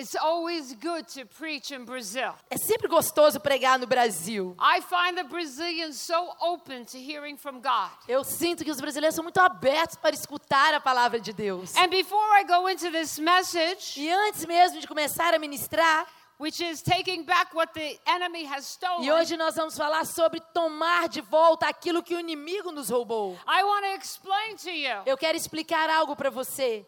It's always good to preach in Brazil. É sempre gostoso pregar no Brasil. I find the Brazilians so open to hearing from God. Eu sinto que os brasileiros são muito abertos para escutar a palavra de Deus. And before I go into this message, E antes mesmo de começar a ministrar, which is taking back what the enemy has stolen, e hoje nós vamos falar sobre tomar de volta aquilo que o inimigo nos roubou. I want to explain to you Eu quero explicar algo para você.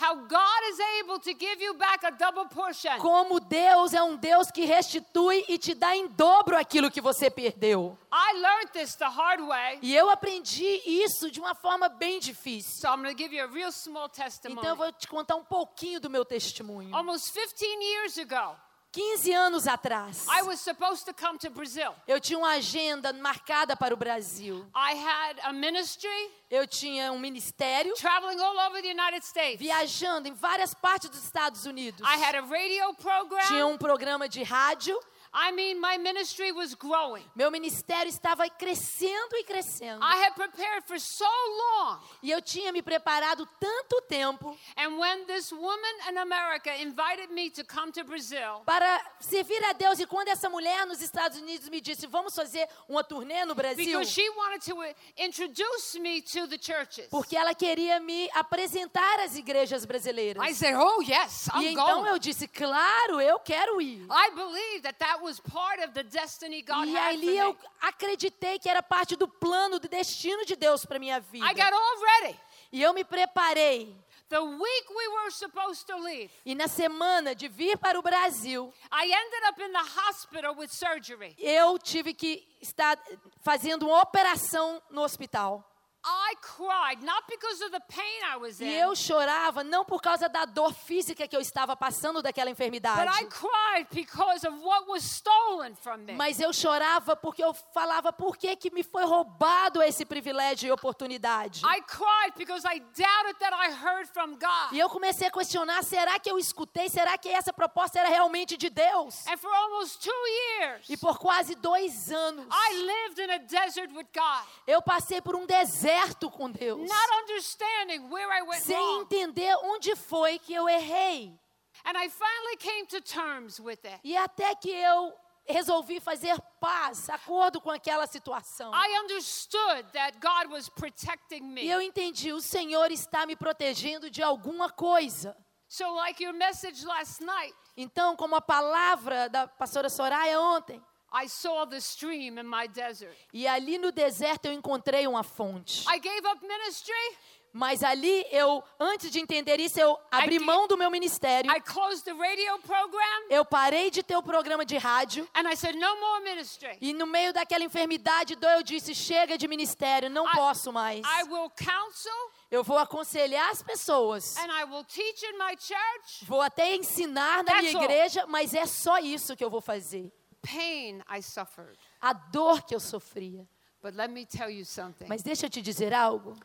How God is able to give you back a double portion. Como Deus é um Deus que restitui e te dá em dobro aquilo que você perdeu. I learned this the hard way. E eu aprendi isso de uma forma bem difícil. So I'm going to give you a real small testimony. Então eu vou te contar um pouquinho do meu testemunho. Almost 15 years ago, 15 anos atrás, I was supposed to come to Brazil. eu tinha uma agenda marcada para o Brasil. I had a ministry Eu tinha um ministério traveling all over the United States. viajando em várias partes dos Estados Unidos. I had a radio Tinha program. um programa de rádio. I mean, my ministry was growing. Meu ministério estava crescendo e crescendo. I had prepared for so long. E eu tinha me preparado tanto tempo And when this woman in America invited me to come to Brazil, para servir a Deus. E quando essa mulher nos Estados Unidos me disse, vamos fazer uma turnê no Brasil, because she wanted to uh, introduce me to the churches, porque ela queria me apresentar às igrejas brasileiras. I said, Oh, yes, E I'm então going. eu disse, claro, eu quero ir. I believed that that was part of the destiny God E ali eu acreditei que era parte do plano, do destino de Deus para minha vida. I got all ready. E eu me preparei. The week we were supposed to leave, E na semana de vir para o Brasil, I ended up in the hospital with surgery. eu tive que estar fazendo uma operação no hospital. I cried, not because of the pain I was E in, eu chorava não por causa da dor física que eu estava passando daquela but I enfermidade, cried because of what was stolen from me. mas eu chorava porque eu falava por que, que me foi roubado esse privilégio e oportunidade. I cried because I doubted that I heard from God. E eu comecei a questionar: será que eu escutei? Será que essa proposta era realmente de Deus? And for almost two years, E por quase dois anos, I lived in a desert with God, eu passei por um deserto com Deus, not understanding where I went sem entender onde foi que eu errei. And I finally came to terms with it. E até que eu resolvi fazer paz, acordo com aquela situação. I understood that God was protecting E me. eu entendi, o Senhor está me protegendo de alguma coisa. So, like your message last night, Então, como a palavra da pastora Soraya ontem, I saw the stream in my desert. e ali no deserto eu encontrei uma fonte. I gave up ministry. Mas ali eu, antes de entender isso, eu abri mão do meu ministério. I closed the radio program Eu parei de ter o programa de rádio. and I said, no more ministry. E no meio daquela enfermidade, eu disse: chega de ministério, não I- posso mais. I will counsel Eu vou aconselhar as pessoas. and I will teach in my church. Vou até ensinar na minha igreja, mas é só isso que eu vou fazer. Pain I suffered. A dor que eu sofria. But let me tell you something. Mas deixa eu te dizer algo.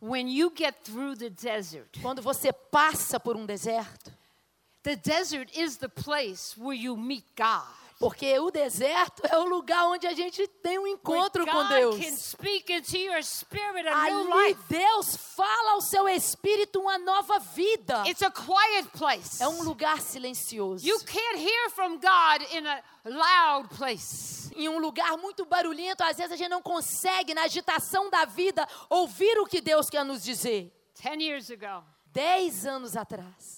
When you get through the desert, Quando você passa por um deserto, the desert is the place where you meet God. Porque o deserto é o lugar onde a gente tem um encontro com Deus. Ali. Deus fala ao seu espírito uma nova vida. É um lugar silencioso. You can't hear from God in a loud place. Em um lugar muito barulhento, às vezes a gente não consegue, na agitação da vida, ouvir o que Deus quer nos dizer. Ten years ago, Dez anos atrás.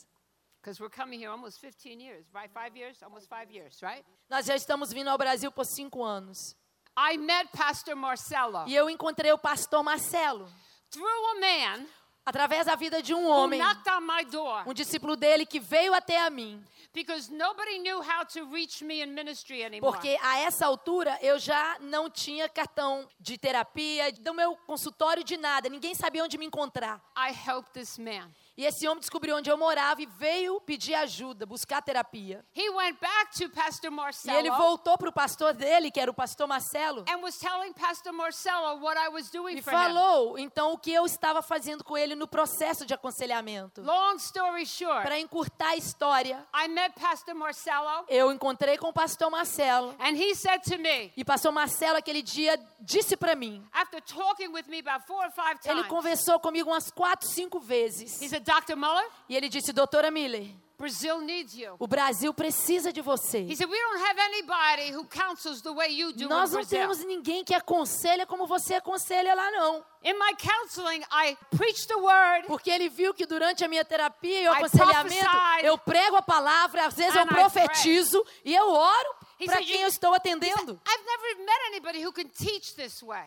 Years, right? Five years? Almost five years, right? Nós já estamos vindo ao Brasil por cinco anos. I met Pastor Marcelo E eu encontrei o pastor Marcelo. through a man Através da vida de um who homem, knocked on my door um discípulo dele que veio até a mim. because nobody knew how to reach me in ministry anymore. Porque a essa altura eu já não tinha cartão de terapia, do meu consultório de nada. Ninguém sabia onde me encontrar. E esse homem descobriu onde eu morava e veio pedir ajuda, buscar terapia. He went back to Pastor E Marcelo ele voltou para o pastor dele, que era o pastor Marcelo, and was telling Pastor Marcelo what I was doing e for him. falou então o que eu estava fazendo com ele no processo de aconselhamento. Long story short, Para encurtar a história, I met Pastor Marcelo eu encontrei com o pastor Marcelo. and he said to me, E pastor Marcelo aquele dia disse para mim, after talking with me about four or five ele times, conversou comigo umas quatro, cinco vezes. he said, Dr. Muller, E ele disse, doutora Miller, Brazil needs you. O Brasil precisa de He você. said, We don't have anybody who counsels the way you do Nós não temos ninguém que aconselha como você aconselha lá, não. In my counseling, I preach the word Porque ele viu que durante a minha terapia e o aconselhamento, eu prego a palavra, às vezes eu profetizo e eu oro para quem "You- eu estou atendendo.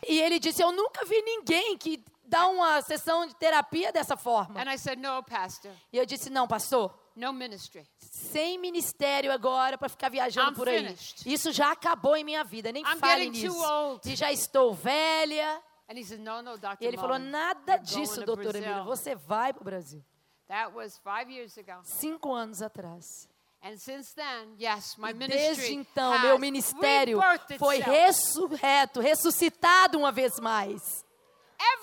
E ele disse: Eu nunca vi ninguém que dá uma sessão de terapia dessa forma. And I said, No, Pastor, E eu disse: Não, pastor, no ministry. sem ministério agora para ficar viajando I'm por aí. finished. Isso já acabou em minha vida, nem I'm fale nisso. E já estou velha. And he said, No, no. E ele falou: Nada disso, doutora Brazil." Emília. Você vai para o Brasil. That was five years ago. Cinco anos atrás. And since then, yes, my E ministry desde então, meu ministério foi ressurreto, ressuscitado uma vez mais.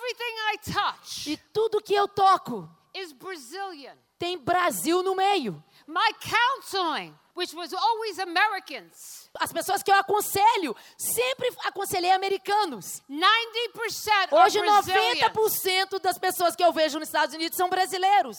Everything I touch E tudo que eu toco is Brazilian. tem Brasil no meio. My counseling, which was always Americans, As pessoas que eu aconselho, sempre aconselhei americanos. 90% Hoje, are Brazilians. 90% das pessoas que eu vejo nos Estados Unidos são brasileiros.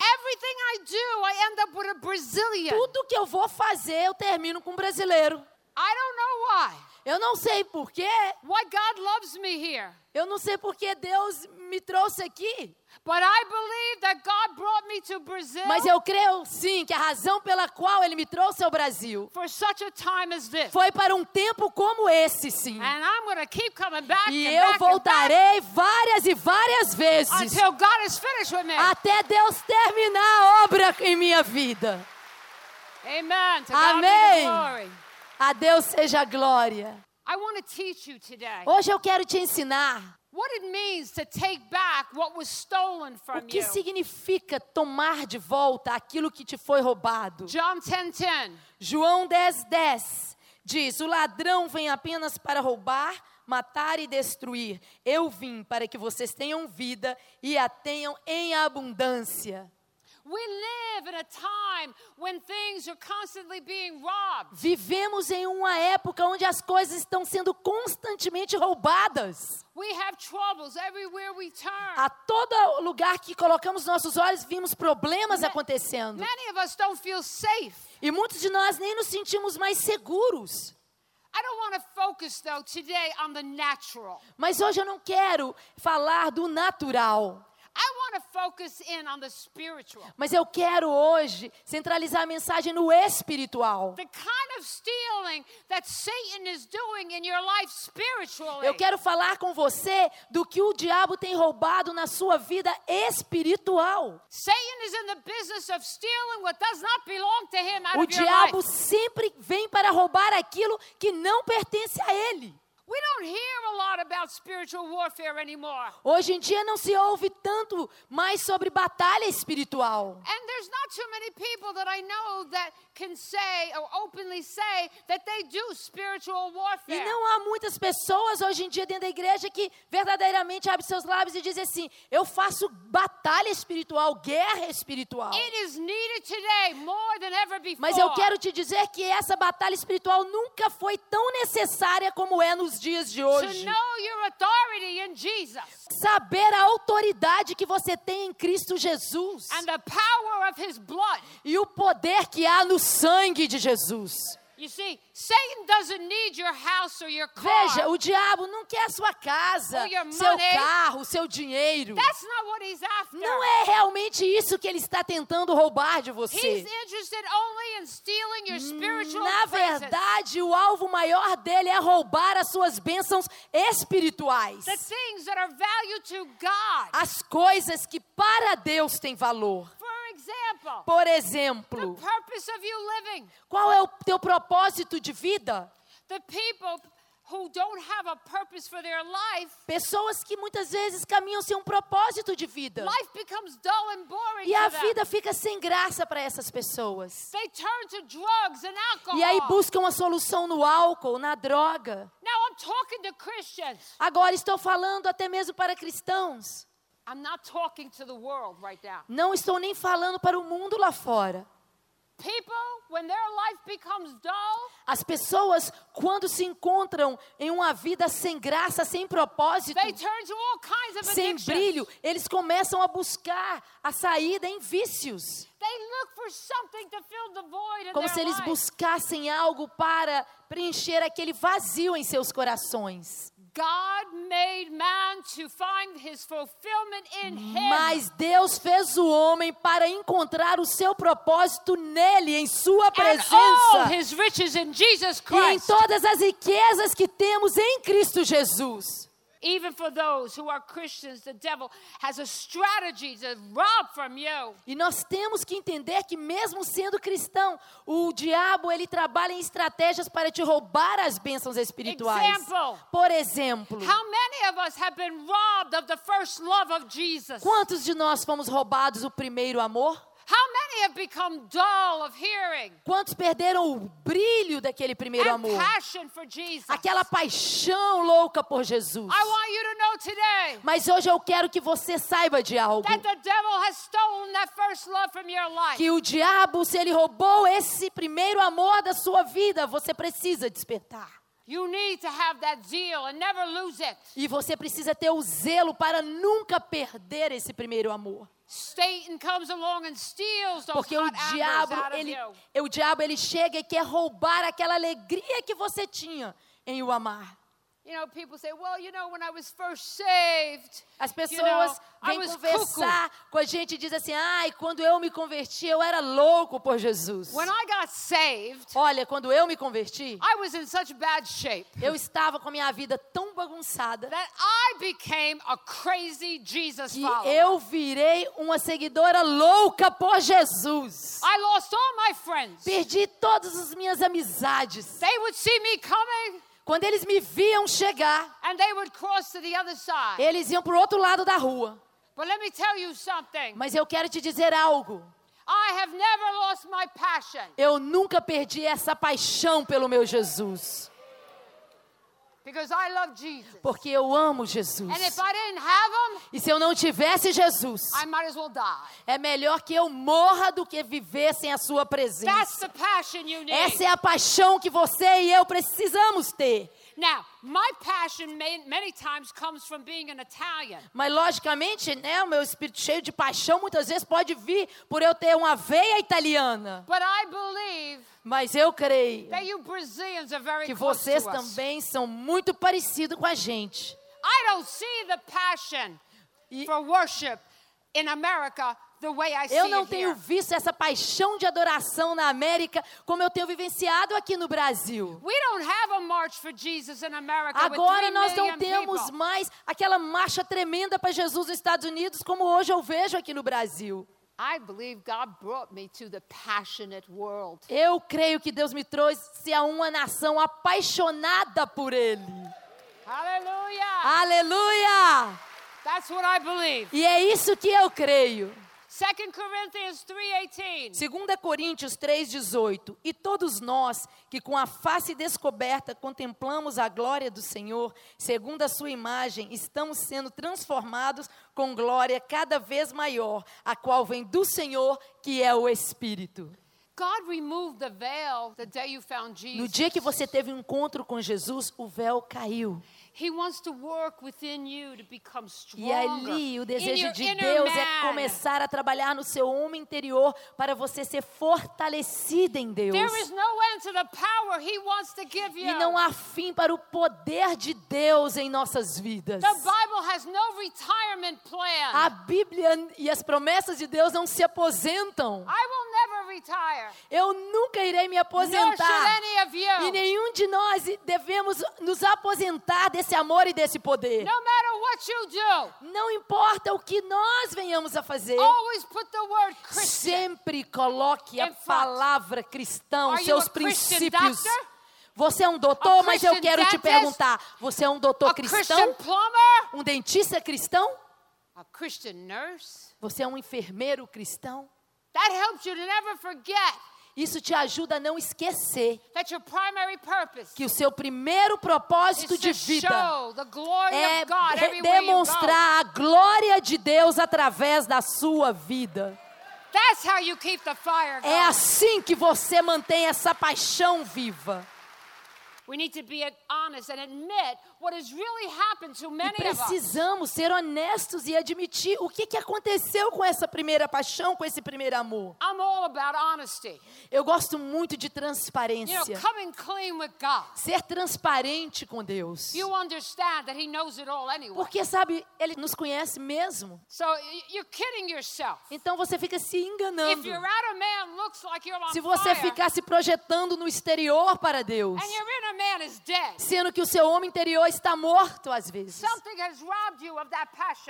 Everything I do, I end up with a Brazilian. Tudo que eu vou fazer, eu termino com um brasileiro. I don't know why. Eu não sei porquê, Why God loves me here. eu não sei porque Deus me trouxe aqui. But I believe that God brought me to Brazil Mas eu creio sim que a razão pela qual Ele me trouxe ao Brasil for such a time as this. foi para um tempo como esse, sim. And I'm keep coming back E and eu back and back voltarei várias e várias vezes until God is finished with me. até Deus terminar a obra em minha vida. Amen. To Amém. A Deus seja a glória. I want to teach you today Hoje eu quero te ensinar o que significa tomar de volta aquilo que te foi roubado. John 10:10. João 10, 10 diz: O ladrão vem apenas para roubar, matar e destruir. Eu vim para que vocês tenham vida e a tenham em abundância. Vivemos em uma época onde as coisas estão sendo constantemente roubadas. We have troubles everywhere we turn. A todo lugar que colocamos nossos olhos, vimos problemas acontecendo. Many of us don't feel safe. E muitos de nós nem nos sentimos mais seguros. I don't want to focus though today on the natural. Mas hoje eu não quero falar do natural. I want to focus in on the spiritual. Mas eu quero hoje centralizar a mensagem no espiritual. The kind of stealing that Satan is doing in your life spiritually. Eu quero falar com você do que o diabo tem roubado na sua vida espiritual. Satan is in the business of stealing what does not belong to him out O of your diabo sempre vem para roubar aquilo que não pertence a ele. We don't hear a lot about spiritual warfare anymore. Hoje em dia não se ouve tanto mais sobre batalha espiritual. And there's not too many people that I know that can say or openly say that they do spiritual warfare. E não há muitas pessoas hoje em dia dentro da igreja que verdadeiramente abrem seus lábios e dizem assim: eu faço batalha espiritual, guerra espiritual. It is needed today more than ever before. Mas eu quero te dizer que essa batalha espiritual nunca foi tão necessária como é nos dias de hoje. Saber a autoridade que você tem em Cristo Jesus e o poder que há no sangue de Jesus. You see, Satan doesn't need your house or your car. Veja, o diabo não quer sua casa, seu carro, seu dinheiro. That's not what he's after. Não é realmente isso que ele está tentando roubar de você. He's interested only in stealing your spiritual Na verdade, o alvo maior dele é roubar as suas bênçãos espirituais. As coisas que para Deus têm valor. For example, Por the exemplo, purpose of you living. qual é o teu propósito de vida? The people who don't have a purpose for their life, Pessoas que muitas vezes caminham sem um propósito de vida. life becomes dull and boring E a vida fica sem graça para essas pessoas. They turn to drugs and alcohol. E aí buscam uma solução no álcool, na droga. Now I'm talking to Christians. Agora estou falando até mesmo para cristãos. I'm not talking to the world right now. Não estou nem falando para o mundo lá fora. People, when their life becomes dull, As pessoas, quando se encontram em uma vida sem graça, sem propósito, they turn to all kinds of sem brilho, eles começam a buscar a saída em vícios. They look for something to fill the void in Como their se eles life. buscassem algo para preencher aquele vazio em seus corações. God made man to find his fulfillment in him. Mas Deus fez o homem para encontrar o seu propósito nele, em sua and all presença. his riches in Jesus E em todas as riquezas que temos em Cristo Jesus. Even for those who are Christians, the devil has a strategy to rob from you. E nós temos que entender que mesmo sendo cristão, o diabo ele trabalha em estratégias para te roubar as bênçãos espirituais. Example. Por exemplo, How many of us have been robbed of the first love of Jesus? quantos de nós fomos roubados o primeiro amor? How many have become dull of hearing Quantos perderam o brilho daquele primeiro amor? Aquela paixão louca por Jesus. I want you to know today Mas hoje eu quero que você saiba de algo. Que o diabo, se ele roubou esse primeiro amor da sua vida, você precisa despertar. You need to have that zeal and never lose it. E você precisa ter o zelo para nunca perder esse primeiro amor. Satan comes along and steals those Porque o diabo, ele, o diabo, ele chega e quer roubar aquela alegria que você tinha em o amar. As you pessoas vêm conversar com a gente e dizem assim: ai, quando eu me converti, eu era louco por Jesus. cuckoo. When I got saved, Olha, quando eu me converti, I was in such bad shape eu estava com a minha vida tão bagunçada that I became a crazy Jesus que follower. eu virei uma seguidora louca por Jesus. I lost all my friends. Perdi todas as minhas amizades. They would see me coming Quando eles me viam chegar, eles iam para o outro lado da rua. But let me tell you something. Mas eu quero te dizer algo. Eu nunca perdi essa paixão pelo meu Jesus. because I love Jesus. Porque eu amo Jesus. E se eu não tivesse Jesus, é melhor que eu morra do que viver sem a sua presença. Essa é a paixão que você e eu precisamos ter. Now, my passion many times comes from being an Italian. Mas logicamente, né, o meu espírito cheio de paixão muitas vezes pode vir por eu ter uma veia italiana. But I believe Mas eu creio that you Brazilians are very que close vocês to us. também são muito parecidos com a gente. I don't see the passion E- for worship in America Eu não tenho visto essa paixão de adoração na América como eu tenho vivenciado aqui no Brasil. Agora nós 3 não temos mais aquela marcha tremenda para Jesus nos Estados Unidos como hoje eu vejo aqui no Brasil. I believe God brought me to the passionate world. Eu creio que Deus me trouxe a uma nação apaixonada por Ele. Aleluia! Believe. E é isso que eu creio. 2 Corinthians 3:18. 2 Coríntios 3,18. E todos nós que com a face descoberta contemplamos a glória do Senhor, segundo a sua imagem, estamos sendo transformados com glória cada vez maior, a qual vem do Senhor, que é o Espírito. No dia que você teve um encontro com Jesus, o véu caiu. He wants to work within you to become E ali o desejo de Deus é começar a trabalhar no seu homem interior para você ser fortalecida em Deus. There is no end to the power he wants to give you. E não há fim para o poder de Deus em nossas vidas. The Bible has no retirement plan. A Bíblia e as promessas de Deus não se aposentam. I will never retire. Eu nunca irei me aposentar. E nenhum de nós devemos nos aposentar desse amor e desse poder. No matter what you do, Não importa o que nós venhamos a fazer. always put the word Christian. Sempre coloque a palavra cristão, seus princípios. Você é um doutor, mas eu quero te perguntar: você é um doutor cristão? plumber? Um dentista cristão? A Christian nurse? Você é um enfermeiro cristão? That helps you to never forget Isso te ajuda a não esquecer que o seu primeiro propósito de vida é demonstrar a glória de Deus através da sua vida. É assim que você mantém essa paixão viva. We need to be honest and admit what has really happened to many of us. precisamos ser honestos e admitir o que, que aconteceu com essa primeira paixão, com esse primeiro amor. I'm all about honesty. Eu gosto muito de You know, transparência. coming clean with God. Ser transparente com Deus. You understand that He knows it all anyway. Porque, sabe, Ele nos conhece mesmo. So you're kidding yourself. Então você fica se If enganando. your outer man looks like you're on Se você fire, ficar se projetando no exterior para Deus, and your sendo que o seu homem interior está morto às vezes.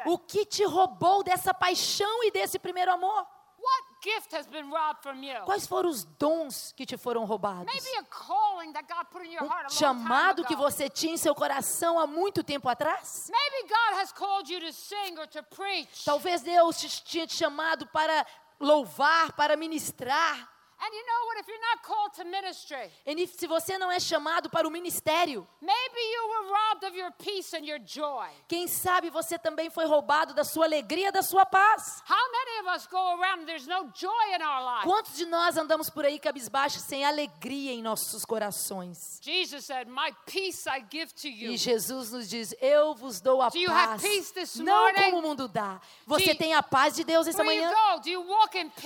O que te roubou dessa paixão e desse primeiro amor? What gift has been robbed from you? Quais foram os dons que te foram roubados? Maybe a calling that God put in your heart a Um chamado que você tinha em seu coração há muito tempo atrás? Maybe God has called you to sing or to preach. Talvez Deus te tinha te chamado para louvar, para ministrar. And you know what? If you're not called to ministry, E se você não é chamado para o ministério, maybe you were robbed of your peace and your joy. quem sabe você também foi roubado da sua alegria, da sua paz. How many of us go around and there's no joy in our life? Quantos de nós andamos por aí cabisbaixos sem alegria em nossos corações? Jesus said, My peace I give to you. E Jesus nos diz: Eu vos dou a Do you have paz. peace this Não morning? como o mundo dá. Você tem a paz de Deus essa manhã?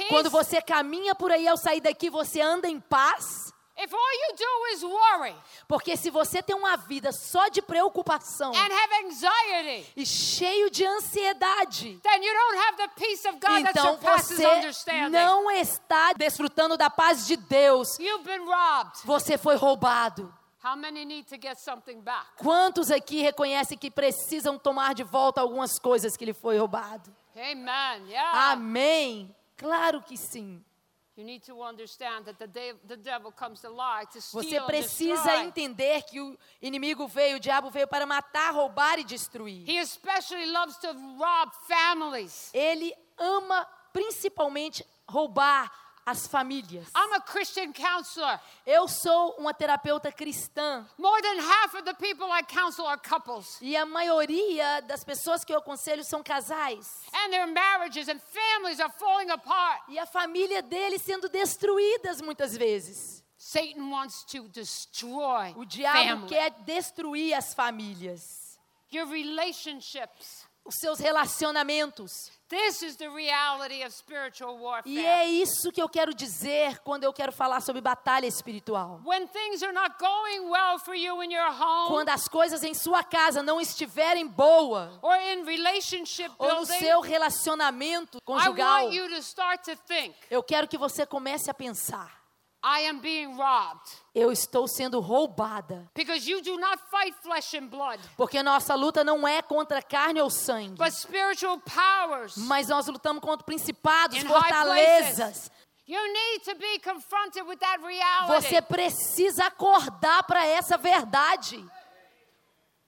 Quando você caminha por aí ao sair daqui, você anda em paz? If all you do is worry Porque se você tem uma vida só de preocupação and have anxiety, e cheio de ansiedade, then you don't have the peace of God that então você understanding. não está desfrutando da paz de Deus. You've been robbed. Você foi roubado. How many need to get something back? Quantos aqui reconhecem que precisam tomar de volta algumas coisas que lhe foi roubado? Amen. Yeah. Amém. Claro que sim. You need to understand that the, de- the devil comes to lie, to steal Você precisa entender que o inimigo veio, o diabo veio para matar, roubar e destruir. He especially loves to rob families. Ele ama principalmente roubar as famílias. I'm a Christian counselor. Eu sou uma terapeuta cristã More than half of the people I counsel are couples. e a maioria das pessoas que eu aconselho são casais. And their marriages and families are falling apart. E a família deles sendo destruídas muitas vezes. Satan wants to destroy O diabo family. quer destruir as famílias, your relationships. Os seus relacionamentos. This is the reality of spiritual warfare. E é isso que eu quero dizer quando eu quero falar sobre batalha espiritual. When things are not going well for you in your home Quando as coisas em sua casa não estiverem boa, or in relationship ou no seu relacionamento I conjugal, want you to start to think, eu quero que você comece a pensar: I am being robbed. eu estou sendo roubada. Because you do not fight flesh and blood, Porque nossa luta não é contra carne ou sangue, but spiritual powers. mas nós lutamos contra principados, fortalezas. You need to be confronted with that reality. Você precisa acordar para essa verdade. You need to stop what you're doing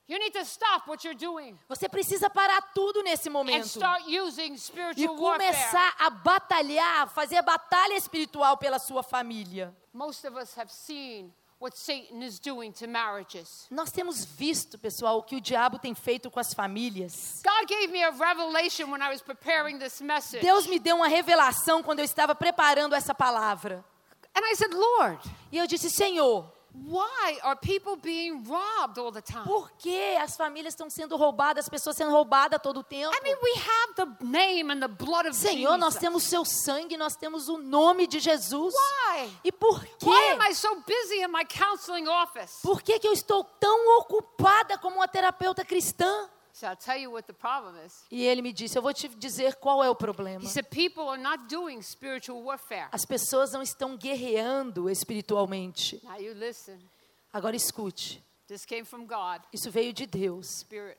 Você precisa parar tudo nesse and momento start using e começar a batalhar, fazer batalha espiritual pela sua família. Most of us have seen what Satan is doing to marriages. Nós temos visto, pessoal, o que o diabo tem feito com as famílias. God gave me a revelation when I was preparing this message. Deus me deu uma revelação quando eu estava preparando essa palavra. And I said, Lord, E eu disse, Senhor, why are people being robbed all the time? por que as famílias estão sendo roubadas, as pessoas sendo roubadas todo o tempo? I mean, we have the name and the blood of Senhor, nós Jesus. temos seu sangue, nós temos o nome de Jesus. Why? E por Why am quê? I so busy in my counseling office? Por que, que eu estou tão ocupada como uma terapeuta cristã? So I'll tell you what the problem is. E ele me disse: Eu vou te dizer qual é o problema. He said, people are not doing spiritual warfare. As pessoas não estão guerreando espiritualmente. Now you listen. Agora escute: This came from God, isso veio de Deus. Spirit.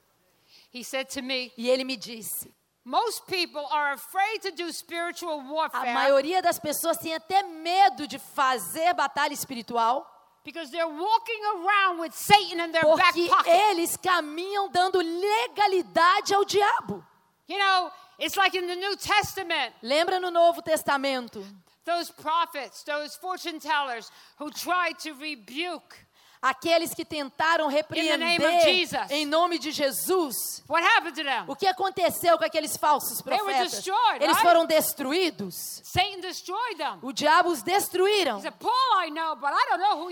He said to me, E ele me disse: most people are afraid to do spiritual A warfare maioria das pessoas tem até medo de fazer batalha espiritual, because they're walking around with Satan in their back porque eles caminham dando legalidade ao diabo. You know, it's like in the New Testament, Lembra no Novo Testamento? those prophets, those fortune tellers who tried to rebuke Aqueles que tentaram repreender em nome de Jesus. O que aconteceu com aqueles falsos profetas? Eles foram destruídos. O diabo os destruíram.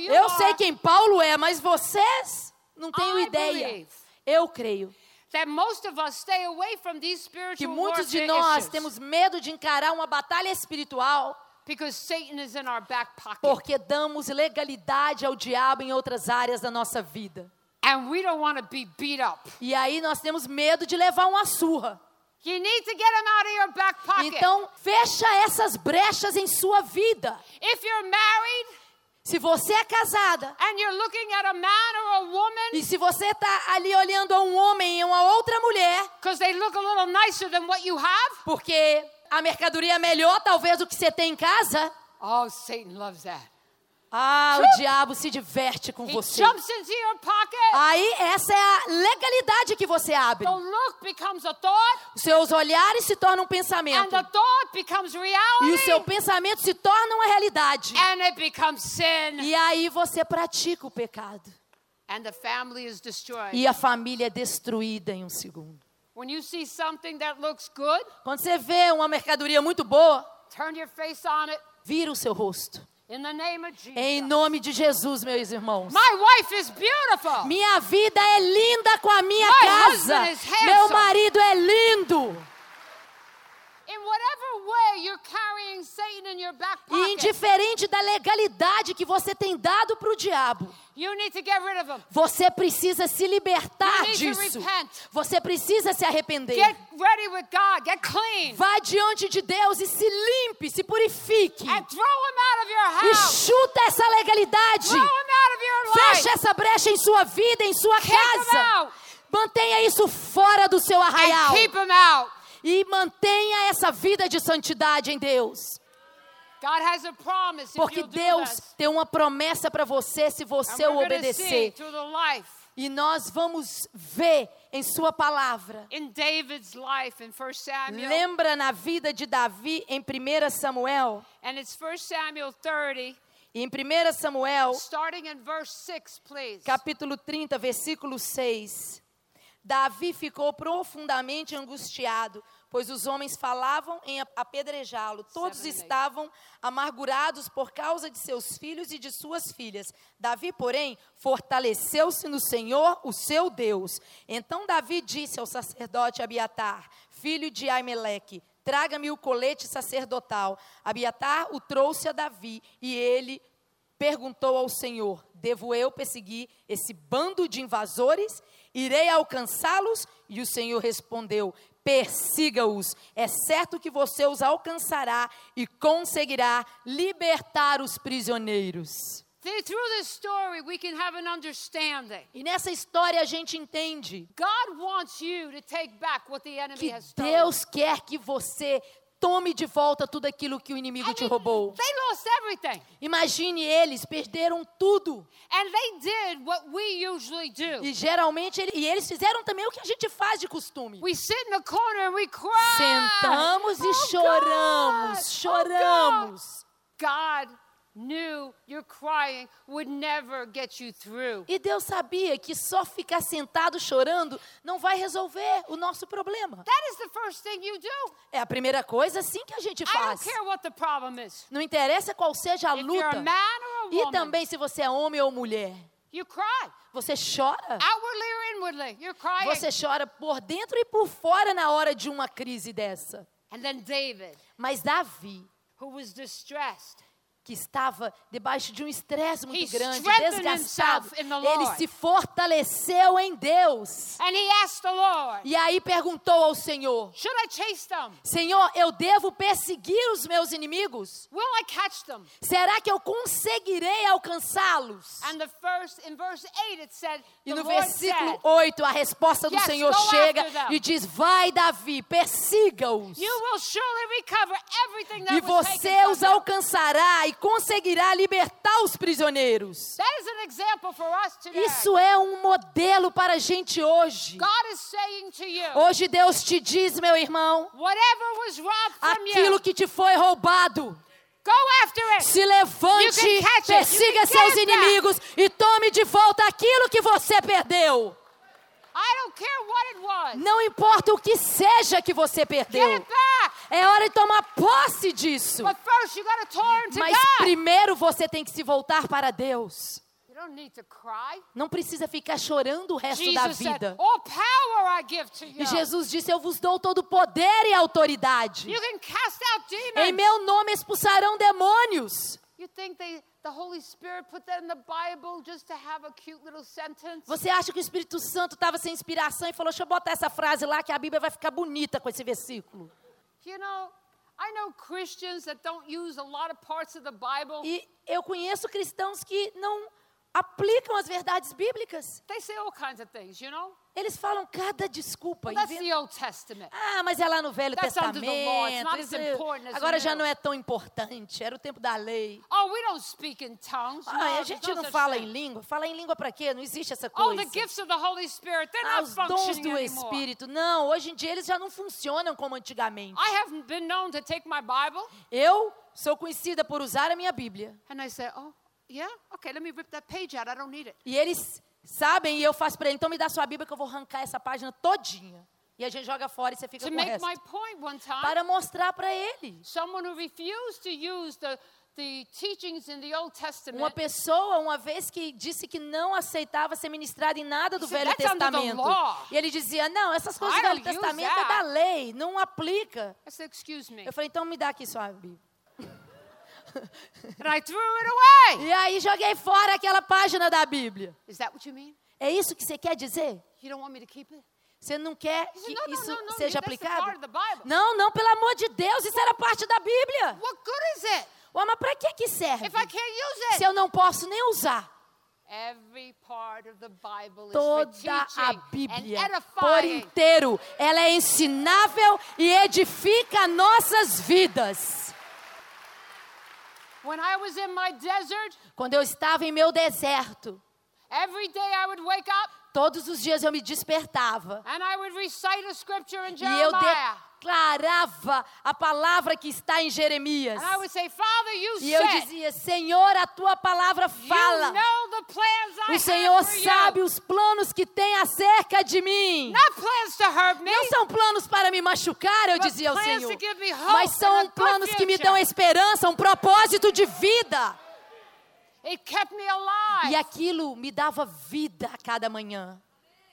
Eu sei quem Paulo é, mas vocês não tenho ideia. Eu creio que muitos de nós temos medo de encarar uma batalha espiritual because Satan is in our back pocket. porque damos legalidade ao diabo em outras áreas da nossa vida. And we don't want to be beat up. E aí nós temos medo de levar uma surra. You need to get him out of your back pocket. Então, fecha essas brechas em sua vida. if you're married Se você é casada and you're looking at a man or a woman e se você está ali olhando a um homem e uma outra mulher, because they look a little nicer than what you have, porque a mercadoria é melhor talvez do que você tem em casa, oh, Satan loves that. ah, o diabo se diverte com He você. jumps into your pocket. Aí essa é a legalidade que você abre. The look becomes a thought, Os seus olhares se tornam um and pensamento. the thought becomes E o reality, seu pensamento se torna uma realidade. and it becomes sin, E aí você pratica o pecado. and the family is destroyed. E a família é destruída em um segundo. When you see something that looks good, Quando você vê uma mercadoria muito boa, turn your face on it vira o seu rosto. in the name of Jesus. Em nome de Jesus, meus irmãos. My wife is beautiful. Minha vida é linda com a minha My casa. Meu marido é lindo. In whatever way you're carrying Satan in your back E indiferente da legalidade que você tem dado para o diabo, você precisa se libertar disso. Você precisa se arrepender. Get ready with God. Get clean. Vá diante de Deus e se limpe, se purifique. And throw him out of your E chuta essa legalidade. Throw him out of your Feche life. essa brecha em sua vida, em sua Kick him casa. out. Mantenha isso fora do seu And arraial. keep him out. E mantenha essa vida de santidade em Deus. Porque Deus tem uma promessa para você se você o obedecer. E nós vamos ver em sua palavra. in David's life in 1 Samuel. Lembra na vida de Davi em 1 Samuel? And it's 1 Samuel 30, E em 1 Samuel, starting in verse 6, please. capítulo 30, versículo 6. Davi ficou profundamente angustiado, pois os homens falavam em apedrejá-lo. Todos and eight. estavam amargurados por causa de seus filhos e de suas filhas. Davi, porém, fortaleceu-se no Senhor, o seu Deus. Então Davi disse ao sacerdote Abiatar, filho de Aimeleque, traga-me o colete sacerdotal. Abiatar o trouxe a Davi e ele perguntou ao Senhor: Devo eu perseguir esse bando de invasores? Irei alcançá-los? E o Senhor respondeu: Persiga-os. É certo que você os alcançará e conseguirá libertar os prisioneiros. See, Through this story, we can have an understanding. E nessa história a gente entende God wants you to take back what the enemy que. Deus quer que você tome de volta tudo aquilo que o inimigo I te mean, roubou. They lost everything. Imagine eles, perderam tudo. And they did what we usually do. E geralmente ele- e eles fizeram também o que a gente faz de costume. We sit in the corner and we cry. Sentamos e Oh, choramos, God. choramos. Oh, God. God knew your crying would never get you through. E Deus sabia que só ficar sentado chorando não vai resolver o nosso problema. That is the first thing you do. É a primeira coisa assim que a gente I don't faz. care what the problem is. Não interessa qual seja a If you're a luta. man or a E woman, também se você é homem ou mulher. you cry. Você chora. Outwardly or inwardly, you're crying. Você chora por dentro e por fora na hora de uma crise dessa. And then David, Mas Davi, who was distressed, que estava debaixo de um estresse muito He grande, desgastado, ele se fortaleceu em Deus. and he asked the Lord, E aí perguntou ao Senhor: Should I chase them? Senhor, eu devo perseguir os meus inimigos? Will I catch them? Será que eu conseguirei alcançá-los? And the first, in verse 8, it said, E no versículo said, 8, a resposta do Yes, Senhor chega e diz: Vai, Davi, persiga-os. E você os alcançará e conseguirá libertar os prisioneiros. Isso é um modelo para a gente hoje. Hoje Deus te diz, meu irmão, aquilo que te foi roubado. Se levante, persiga seus inimigos e tome de volta aquilo que você perdeu. Não importa o que seja que você perdeu. É hora de tomar posse disso. But first, you got to turn to Mas primeiro você tem que se voltar para Deus. Não precisa ficar chorando o resto da Jesus said, vida. "All power I give to you. E Jesus disse: Eu vos dou todo o poder e autoridade. You can cast out Em meu nome expulsarão demônios. You think they, the Holy Spirit put that in the Bible just to have a cute little sentence? Você acha que o Espírito Santo estava sem inspiração e falou: Deixa eu botar essa frase lá que a Bíblia vai ficar bonita com esse versículo? You know, I know Christians that don't use a lot of parts of the Bible. E eu conheço cristãos que não aplicam as verdades bíblicas. They say all kinds of things, you know? Eles falam cada desculpa. Well, that's the Old Testament. Ah, mas é lá no Velho That's the law. It's Testamento. not as é- important as agora já não é tão importante. Era o tempo da lei. Oh, we don't speak in tongues. Ah, no, a gente não fala em língua. Fala em língua para quê? Não existe essa Oh, coisa. the gifts of the Holy Spirit, they're Ah, not os dons do anymore. Espírito. Não, hoje em dia eles já não funcionam como antigamente. I haven't been known to take my Bible Eu sou conhecida por usar a minha Bíblia. and I say, oh, yeah? Okay, let me rip that page out. I don't need it. E eles sabem e eu faço para ele, então me dá sua Bíblia que eu vou arrancar essa página todinha. E a gente joga fora e você fica To com o make resto. my point one time, Para mostrar para ele. someone who refused to use the, the teachings in the Old Uma Testament pessoa, uma vez que disse que não aceitava ser ministrada em nada do Velho "That's under the Testamento. law." E ele dizia: Não, essas coisas do Velho Testamento é that." da lei, não aplica. I said, excuse me. Eu falei: Então me dá aqui sua Bíblia. And I threw it away. E aí joguei fora aquela página da Bíblia. Is that what you mean? É isso que você quer dizer? You don't want me to keep it? Você não quer que said, no, no, isso no, no, seja aplicado? Não, não, pelo amor de Deus, isso era parte da Bíblia. What good is it Ué, mas para que que serve? if I can't use Se it? eu não posso nem usar. Every part of the Bible is for Toda a and Bíblia, por inteiro, ela é ensinável e edifica nossas vidas. When I was in my desert, Quando eu estava em meu deserto, every day I would wake up todos os dias eu me despertava and I would recite a scripture in e eu Jeremiah. Declarava a palavra que está em Jeremias. Say, you E eu dizia: Senhor, a tua palavra you fala. know plans I O Senhor sabe you. os planos que tem acerca de mim. Me. Não são planos para me machucar, eu dizia ao Senhor. Mas são planos que me dão esperança, um propósito de vida. It kept me alive. E aquilo me dava vida a cada manhã.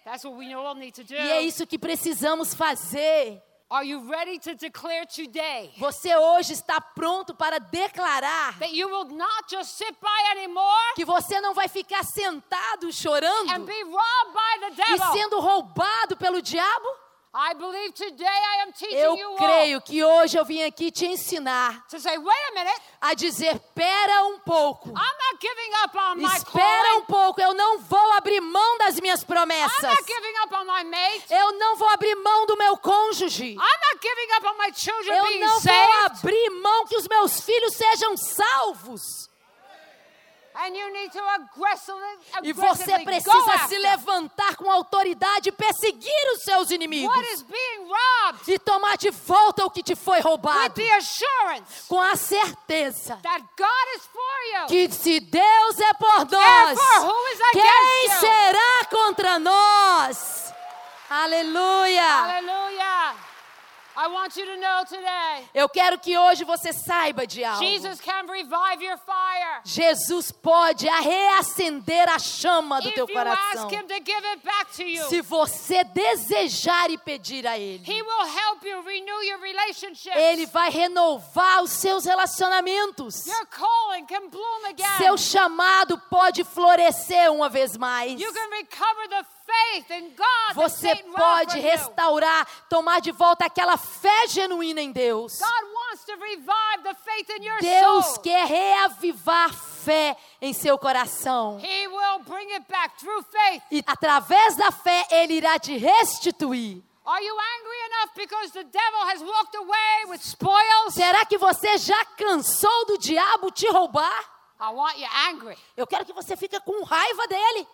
That's what we all need to do. E é isso que precisamos fazer. Are you ready to declare today Você hoje está pronto para declarar that you will not just sit by anymore que você não vai ficar sentado and chorando be robbed by the e devil? sendo roubado pelo diabo? I believe today I am teaching Eu creio que hoje eu vim aqui te ensinar a dizer: pera um pouco. I'm not giving up on my Espera um pouco, eu não vou abrir mão das minhas I'm promessas. not giving up on my mate. Eu não vou abrir mão do meu cônjuge. Eu não vou abrir mão que os meus filhos sejam salvos. And you need to aggressively, E você precisa se levantar com autoridade e perseguir os seus inimigos. E tomar de volta o que te foi with roubado. Com a certeza that God is for you. que se Deus é por nós, quem será contra nós? Aleluia! Hallelujah. Eu quero que hoje você saiba de algo. Jesus can revive your fire. Jesus pode reacender a chama do If teu you coração. ask Him to give it back to you, Se você desejar e pedir a Ele, He will help you renew your relationships. Ele vai renovar os seus relacionamentos. Your calling can bloom again. Seu chamado pode florescer uma vez mais. You can recover the Você pode restaurar, tomar de volta aquela fé genuína em Deus. God wants to revive the faith in your Deus quer reavivar fé em seu coração. He will bring it back through faith. E através da fé, Ele irá te restituir. Are you angry enough because the devil has walked away with spoils? Será que você já cansou do diabo te roubar? I want you angry. Eu quero que você fique com raiva dele.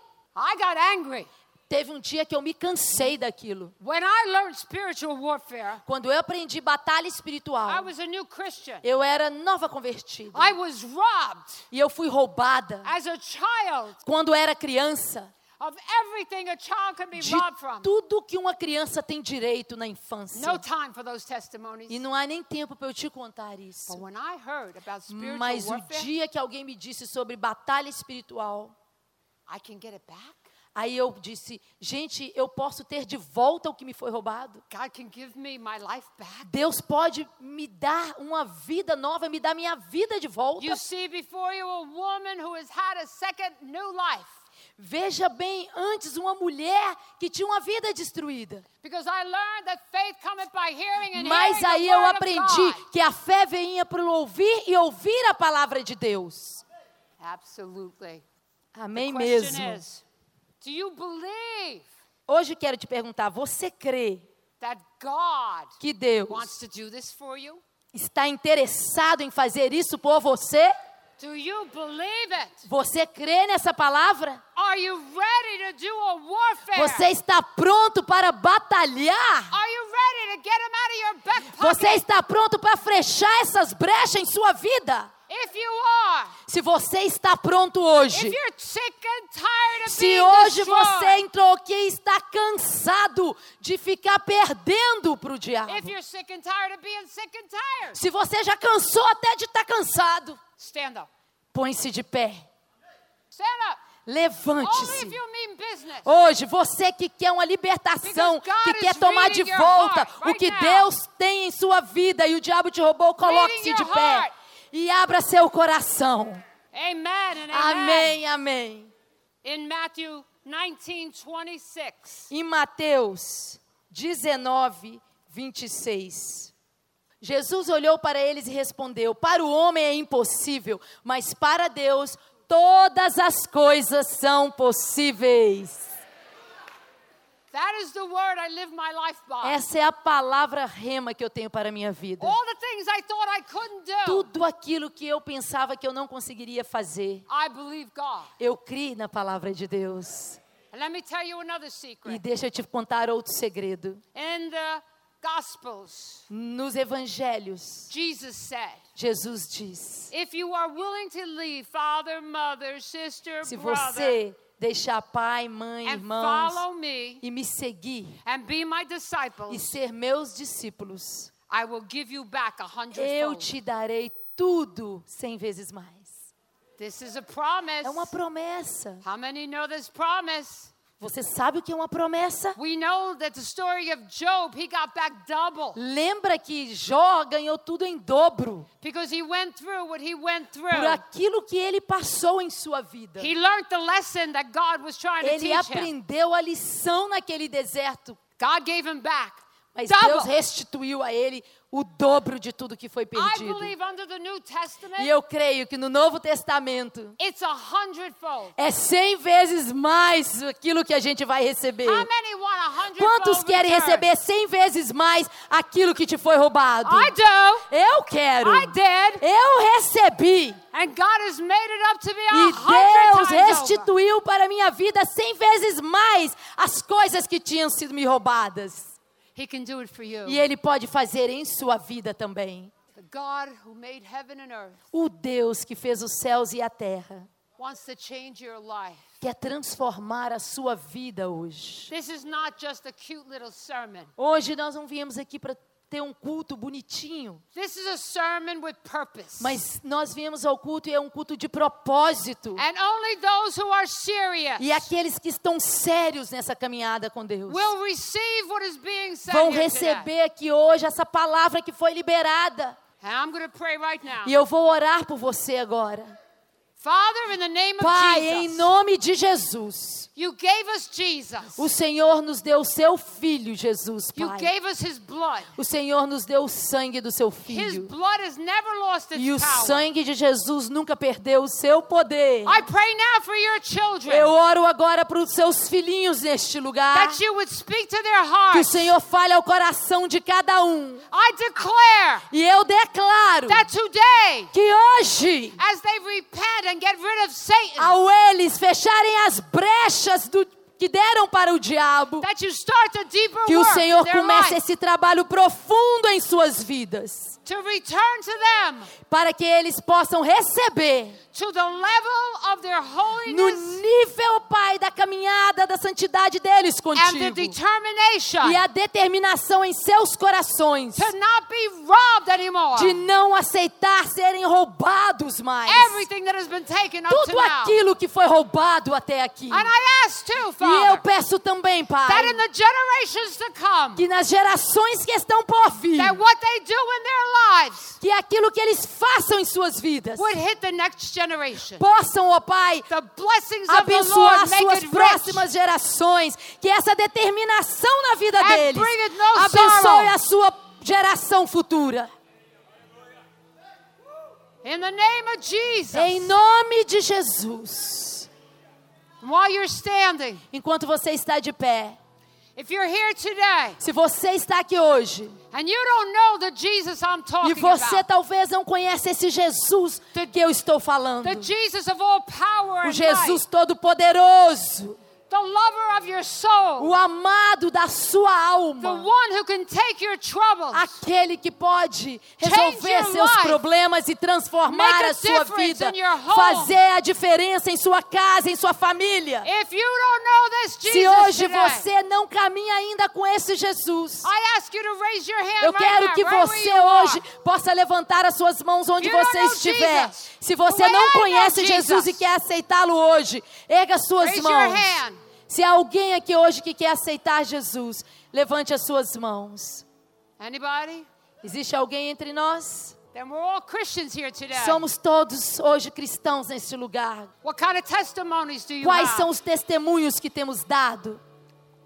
Teve um dia que eu me cansei daquilo. When I learned spiritual warfare, Quando eu aprendi batalha I espiritual, was a new Christian. eu era nova convertida. I was robbed E eu fui roubada as a child quando era criança of everything a child can be de robbed from. tudo que uma criança tem direito na infância. No time for those testimonies. E não há nem tempo para eu te contar isso. But when I heard about spiritual Mas o dia que alguém me disse sobre batalha espiritual, Aí eu disse: gente, eu posso ter de volta o que me foi roubado. God can give me my life back. Deus pode me dar uma vida nova, me dar minha vida de volta. You see before you a woman who has had a second new life. Veja bem, antes uma mulher que tinha uma vida destruída. Mas aí eu aprendi que a fé vinha para ouvir e ouvir a palavra de Deus. Absolutely. Amém mesmo. is, do you believe Hoje eu quero te perguntar: você crê that God que Deus wants to do this for you? está interessado em fazer isso por você? Do you believe it? Você crê nessa palavra? Are you ready to do a warfare? Você está pronto para batalhar? Are you ready to get him out of your back pocket? Você está pronto para fechar essas brechas em sua vida? If you are, Se você está pronto hoje, if you're sick and tired of se hoje você entrou aqui e está cansado de ficar perdendo para o diabo, tired se você já cansou até de estar cansado, stand up. põe-se de pé, levante-se. Hoje, você que quer uma libertação, que quer tomar de volta o que. Deus tem em sua vida e o diabo te roubou, coloque-se de pé. E abra seu coração. Amen. Amém, amém. In Matthew 19, 26. Em Mateus 19, 26. Jesus olhou para eles e respondeu: Para o homem é impossível, mas para Deus todas as coisas são possíveis. That is the word I live my life by. Essa é a palavra rema que eu tenho para a minha vida. All the things I thought I couldn't do, Tudo aquilo que eu pensava que eu não conseguiria fazer, I believe God. eu criei na palavra de Deus. And let me tell you another E deixa eu te contar outro segredo. In the Gospels, Nos evangelhos, Jesus said, Jesus diz: If you are willing to leave father, mother, sister, Se brother, você deixar pai, mãe, irmãos me e me seguir e ser meus discípulos, eu te darei tudo cem vezes mais. This is a promise. É uma promessa. How many know this promise? Você sabe o que é uma promessa? We know that the story of Job, he got back double Lembra que Jó ganhou tudo em dobro because he went through what he went por through. aquilo que ele passou em sua vida. He learned the lesson that God was trying to Ele aprendeu a lição naquele deserto, God gave him back mas double. Deus restituiu a ele o dobro de tudo que foi perdido. E eu creio que no Novo Testamento é cem vezes mais aquilo que a gente vai receber. Quantos querem receber cem vezes mais aquilo que te foi roubado? Eu quero. Eu recebi. And God has made it up to me E Deus restituiu para minha vida cem vezes mais as coisas que tinham sido me roubadas. He can do it for you. E Ele pode fazer em sua vida também. The God who made heaven and earth O Deus que fez os céus e a terra wants to change your life. quer transformar a sua vida hoje. This is not just a cute little sermon. Hoje nós não viemos aqui para ter um culto bonitinho, This is a sermon with purpose. mas nós viemos ao culto e é um culto de propósito. and only those who are serious E aqueles que estão sérios nessa caminhada com Deus vão receber aqui hoje essa palavra que foi liberada. And I'm going to pray right now. E eu vou orar por você agora. Father, in the name of Pai, Jesus, em nome de Jesus, you gave us Jesus. o Senhor nos deu o seu filho, Jesus, You Pai. gave us his blood. O Senhor nos deu o sangue do seu His filho. blood has never lost its E o power. sangue de Jesus nunca perdeu o seu poder. I pray now for your children Eu oro agora para os seus filhinhos neste lugar. that you would speak to their Que o hearts. Senhor fale ao coração de cada um. I declare E eu declaro that today, que hoje, as they repent ao eles fecharem as brechas do que deram para o diabo, that you start a deeper que o Senhor comece esse trabalho profundo em suas vidas, to return to them. para que eles possam receber to the level of their no nível, Pai, da caminhada da santidade deles and the contigo. determination E a determinação em seus corações to not be robbed anymore. de não aceitar serem roubados mais. Everything that has been taken up to Tudo aquilo que foi roubado até aqui. And I ask too, E eu Father, peço também, that Pai, in the generations to come, que nas gerações que estão por vir, that what they do in their lives que aquilo que eles façam em suas vidas possam, ó Pai, abençoar suas próximas gerações, que essa determinação na vida deles abençoe a sua geração futura. In the name of Jesus. Em nome de Jesus. While you're standing, Enquanto você está de pé, se você está aqui hoje and you don't know the Jesus I'm e talking você about, talvez não conhece esse Jesus que eu estou falando, the Jesus of all power o Jesus Todo-Poderoso, the lover of your soul, o amado da sua the alma, one who can take your troubles, aquele que pode resolver seus life. problemas e transformar Make a a sua vida, in your home. fazer a diferença em sua casa, em sua família. If you don't know this Se Jesus hoje today, você não caminha ainda com esse Jesus, I ask you to raise your hand eu quero que você hoje possa levantar as suas mãos onde You don't você know estiver. Jesus. Se você The não conhece Jesus Jesus. e quer aceitá-lo hoje, erga suas Raise your mãos. Se há alguém aqui hoje que quer aceitar Jesus, levante as suas mãos. Anybody? Existe alguém entre nós? Somos todos hoje cristãos neste lugar. Quais são os testemunhos que temos dado?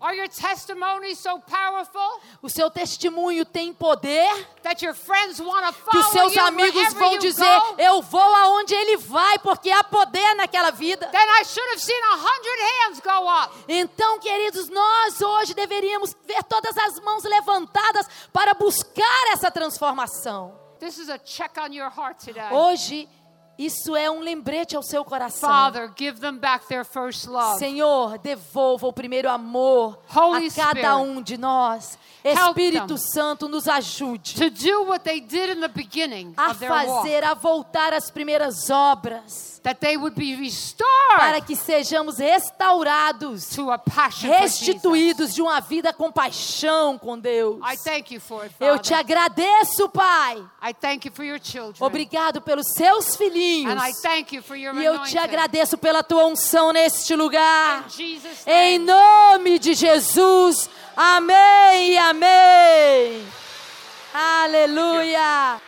Are your testimonies so powerful O seu testemunho tem poder that your friends want to que os follow seus you amigos vão dizer: go? Eu vou aonde ele vai, porque há poder naquela vida. Then I should have seen a hundred hands go up. Então, queridos, nós hoje deveríamos ver todas as mãos levantadas para buscar essa transformação. This is a check on your heart today. Hoje, isso é um lembrete ao seu coração. Father, give them back their first love. Senhor, devolva o primeiro amor Holy a cada Spirit, um de nós. Espírito Santo, nos ajude to do what they did in the beginning a fazer, a voltar às primeiras obras, That they would be restored para que sejamos restaurados, restituídos de uma vida com paixão com Deus. I thank you for it, Eu te agradeço, Pai. Obrigado pelos seus filhinhos. And I thank you for your E eu te agradeço pela tua unção neste lugar. Em nome de Jesus. Amém e amém. Aleluia.